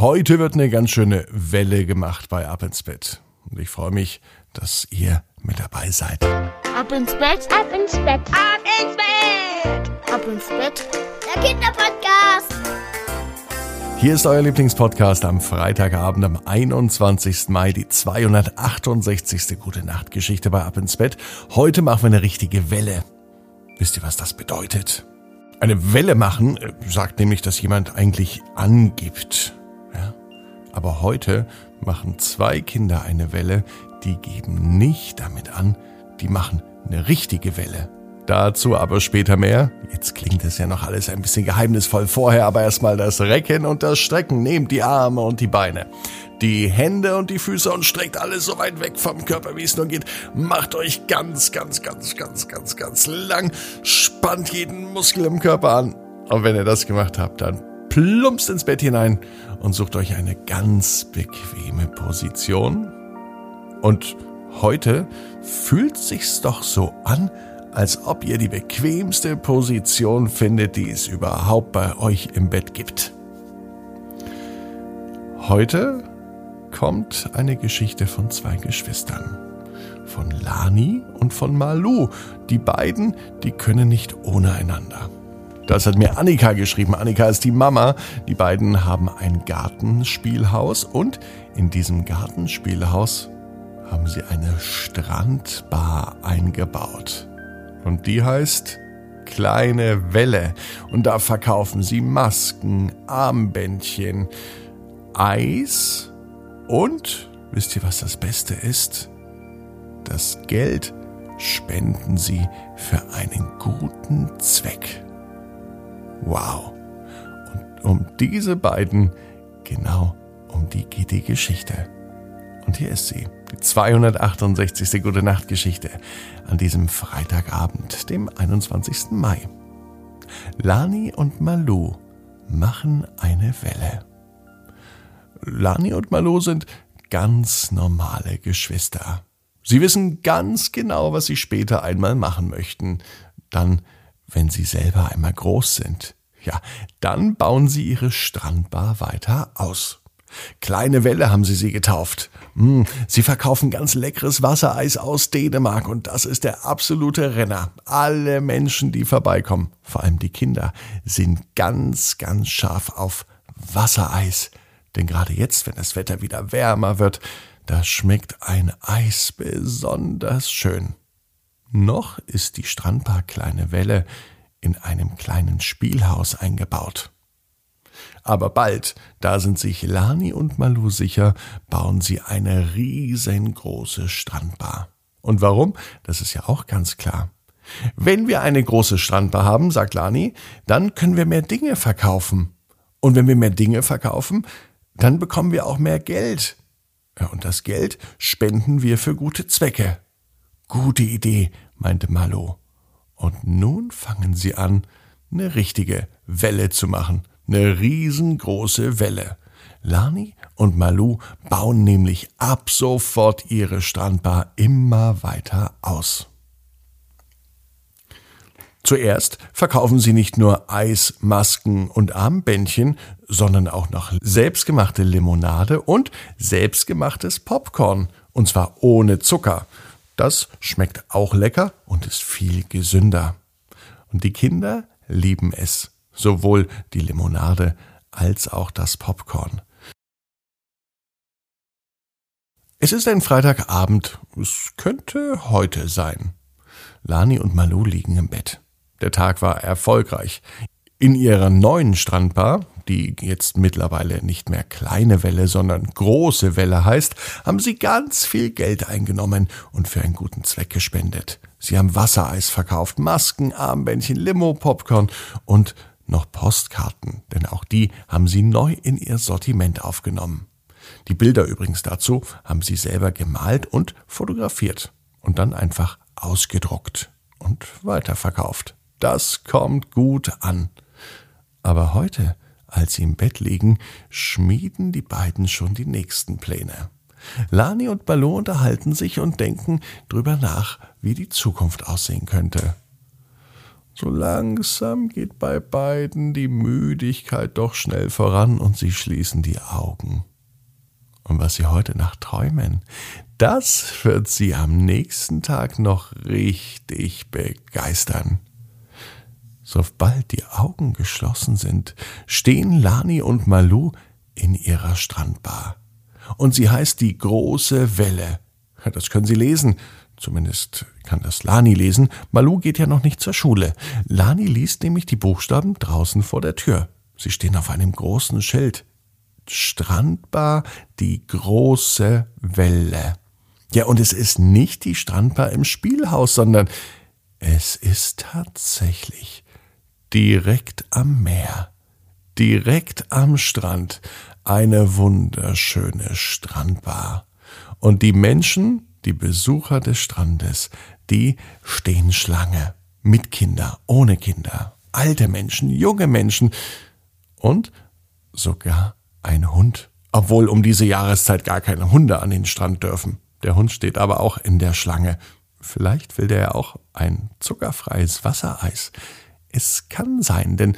Heute wird eine ganz schöne Welle gemacht bei Ab ins Bett. Und ich freue mich, dass ihr mit dabei seid. Ab ins Bett, ab ins Bett, ab ins Bett, ab ins Bett. Der Kinderpodcast. Hier ist euer Lieblingspodcast am Freitagabend, am 21. Mai, die 268. Gute Nacht Geschichte bei Ab ins Bett. Heute machen wir eine richtige Welle. Wisst ihr, was das bedeutet? Eine Welle machen äh, sagt nämlich, dass jemand eigentlich angibt. Aber heute machen zwei Kinder eine Welle, die geben nicht damit an, die machen eine richtige Welle. Dazu aber später mehr. Jetzt klingt es ja noch alles ein bisschen geheimnisvoll vorher, aber erstmal das Recken und das Strecken. Nehmt die Arme und die Beine, die Hände und die Füße und streckt alles so weit weg vom Körper, wie es nur geht. Macht euch ganz, ganz, ganz, ganz, ganz, ganz lang. Spannt jeden Muskel im Körper an. Und wenn ihr das gemacht habt, dann plumpst ins Bett hinein und sucht euch eine ganz bequeme Position. Und heute fühlt sich's doch so an, als ob ihr die bequemste Position findet, die es überhaupt bei euch im Bett gibt. Heute kommt eine Geschichte von zwei Geschwistern. Von Lani und von Malu. Die beiden, die können nicht ohne einander. Das hat mir Annika geschrieben. Annika ist die Mama. Die beiden haben ein Gartenspielhaus und in diesem Gartenspielhaus haben sie eine Strandbar eingebaut. Und die heißt Kleine Welle. Und da verkaufen sie Masken, Armbändchen, Eis und, wisst ihr, was das Beste ist? Das Geld spenden sie für einen guten Zweck. Wow. Und um diese beiden, genau um die geht die Geschichte. Und hier ist sie, die 268. Gute Nacht Geschichte an diesem Freitagabend, dem 21. Mai. Lani und Malu machen eine Welle. Lani und Malu sind ganz normale Geschwister. Sie wissen ganz genau, was sie später einmal machen möchten. Dann wenn sie selber einmal groß sind. Ja, dann bauen sie ihre Strandbar weiter aus. Kleine Welle haben sie sie getauft. Hm, sie verkaufen ganz leckeres Wassereis aus Dänemark und das ist der absolute Renner. Alle Menschen, die vorbeikommen, vor allem die Kinder, sind ganz, ganz scharf auf Wassereis. Denn gerade jetzt, wenn das Wetter wieder wärmer wird, da schmeckt ein Eis besonders schön. Noch ist die Strandbar Kleine Welle in einem kleinen Spielhaus eingebaut. Aber bald, da sind sich Lani und Malu sicher, bauen sie eine riesengroße Strandbar. Und warum? Das ist ja auch ganz klar. Wenn wir eine große Strandbar haben, sagt Lani, dann können wir mehr Dinge verkaufen. Und wenn wir mehr Dinge verkaufen, dann bekommen wir auch mehr Geld. Ja, und das Geld spenden wir für gute Zwecke. Gute Idee, meinte Malo. Und nun fangen sie an, eine richtige Welle zu machen. Eine riesengroße Welle. Lani und Malu bauen nämlich ab sofort ihre Strandbar immer weiter aus. Zuerst verkaufen sie nicht nur Eis, Masken und Armbändchen, sondern auch noch selbstgemachte Limonade und selbstgemachtes Popcorn, und zwar ohne Zucker. Das schmeckt auch lecker und ist viel gesünder. Und die Kinder lieben es, sowohl die Limonade als auch das Popcorn. Es ist ein Freitagabend, es könnte heute sein. Lani und Malu liegen im Bett. Der Tag war erfolgreich. In ihrer neuen Strandbar, die jetzt mittlerweile nicht mehr kleine Welle, sondern große Welle heißt, haben sie ganz viel Geld eingenommen und für einen guten Zweck gespendet. Sie haben Wassereis verkauft, Masken, Armbändchen, Limo, Popcorn und noch Postkarten, denn auch die haben sie neu in ihr Sortiment aufgenommen. Die Bilder übrigens dazu haben sie selber gemalt und fotografiert und dann einfach ausgedruckt und weiterverkauft. Das kommt gut an. Aber heute, als sie im Bett liegen, schmieden die beiden schon die nächsten Pläne. Lani und Baloo unterhalten sich und denken drüber nach, wie die Zukunft aussehen könnte. So langsam geht bei beiden die Müdigkeit doch schnell voran und sie schließen die Augen. Und was sie heute Nacht träumen, das wird sie am nächsten Tag noch richtig begeistern. Sobald die Augen geschlossen sind, stehen Lani und Malu in ihrer Strandbar. Und sie heißt die große Welle. Das können Sie lesen. Zumindest kann das Lani lesen. Malu geht ja noch nicht zur Schule. Lani liest nämlich die Buchstaben draußen vor der Tür. Sie stehen auf einem großen Schild. Strandbar, die große Welle. Ja, und es ist nicht die Strandbar im Spielhaus, sondern es ist tatsächlich direkt am Meer, direkt am Strand, eine wunderschöne Strandbar. Und die Menschen, die Besucher des Strandes, die stehen Schlange. Mit Kinder, ohne Kinder, alte Menschen, junge Menschen und sogar ein Hund. Obwohl um diese Jahreszeit gar keine Hunde an den Strand dürfen. Der Hund steht aber auch in der Schlange. Vielleicht will der ja auch ein zuckerfreies Wassereis. Es kann sein, denn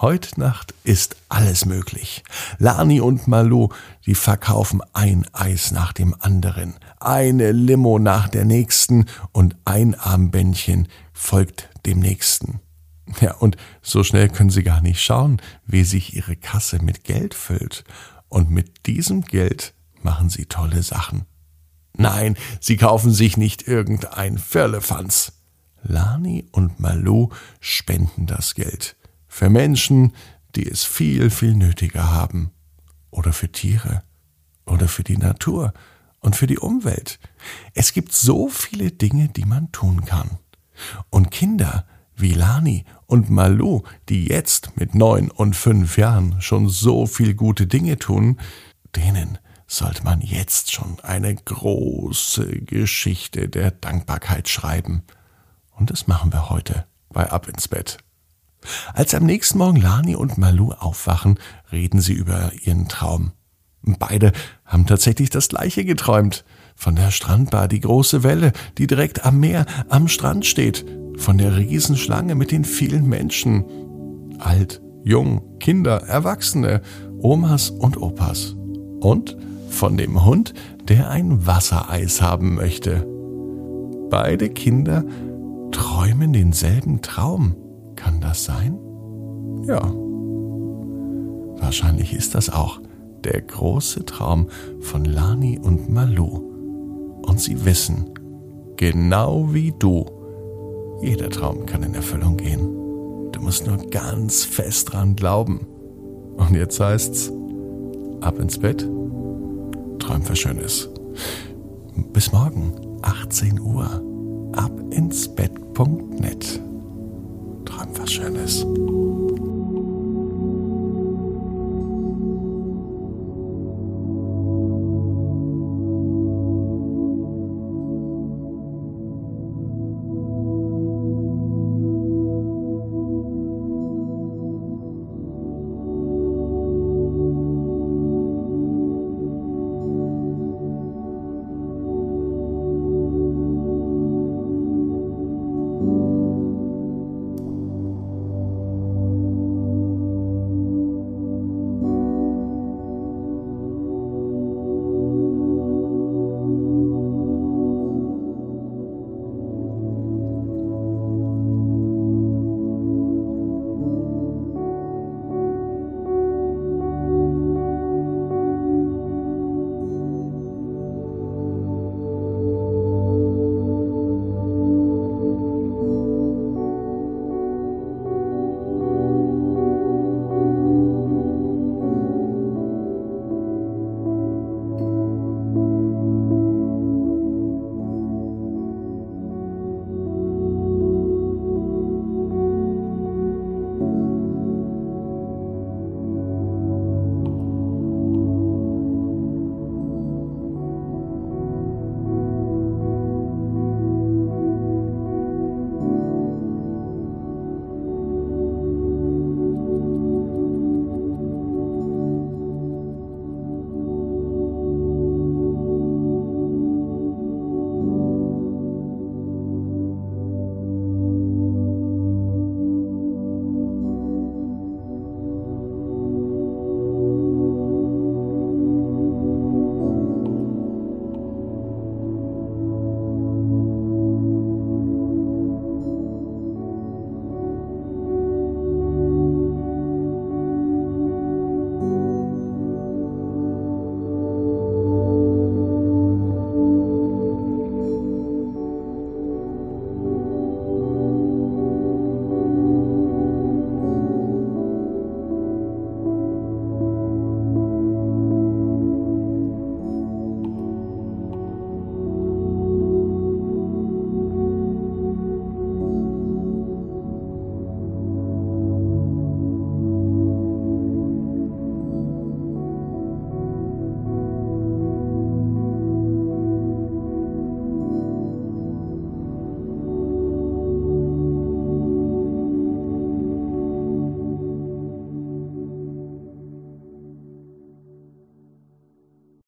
Heute Nacht ist alles möglich. Lani und Malu, die verkaufen ein Eis nach dem anderen, eine Limo nach der nächsten und ein Armbändchen folgt dem nächsten. Ja, und so schnell können sie gar nicht schauen, wie sich ihre Kasse mit Geld füllt. Und mit diesem Geld machen sie tolle Sachen. Nein, sie kaufen sich nicht irgendein Firlefanz. Lani und Malu spenden das Geld für Menschen, die es viel, viel nötiger haben. Oder für Tiere. Oder für die Natur. Und für die Umwelt. Es gibt so viele Dinge, die man tun kann. Und Kinder wie Lani und Malu, die jetzt mit neun und fünf Jahren schon so viel gute Dinge tun, denen sollte man jetzt schon eine große Geschichte der Dankbarkeit schreiben. Und das machen wir heute bei Ab ins Bett. Als am nächsten Morgen Lani und Malu aufwachen, reden sie über ihren Traum. Beide haben tatsächlich das gleiche geträumt. Von der Strandbar, die große Welle, die direkt am Meer, am Strand steht. Von der Riesenschlange mit den vielen Menschen. Alt, jung, Kinder, Erwachsene, Omas und Opas. Und von dem Hund, der ein Wassereis haben möchte. Beide Kinder träumen denselben Traum. Kann das sein? Ja. Wahrscheinlich ist das auch der große Traum von Lani und Malu. Und sie wissen, genau wie du, jeder Traum kann in Erfüllung gehen. Du musst nur ganz fest dran glauben. Und jetzt heißt's, ab ins Bett, träum was Schönes. Bis morgen, 18 Uhr, abinsbett.net. Schönes.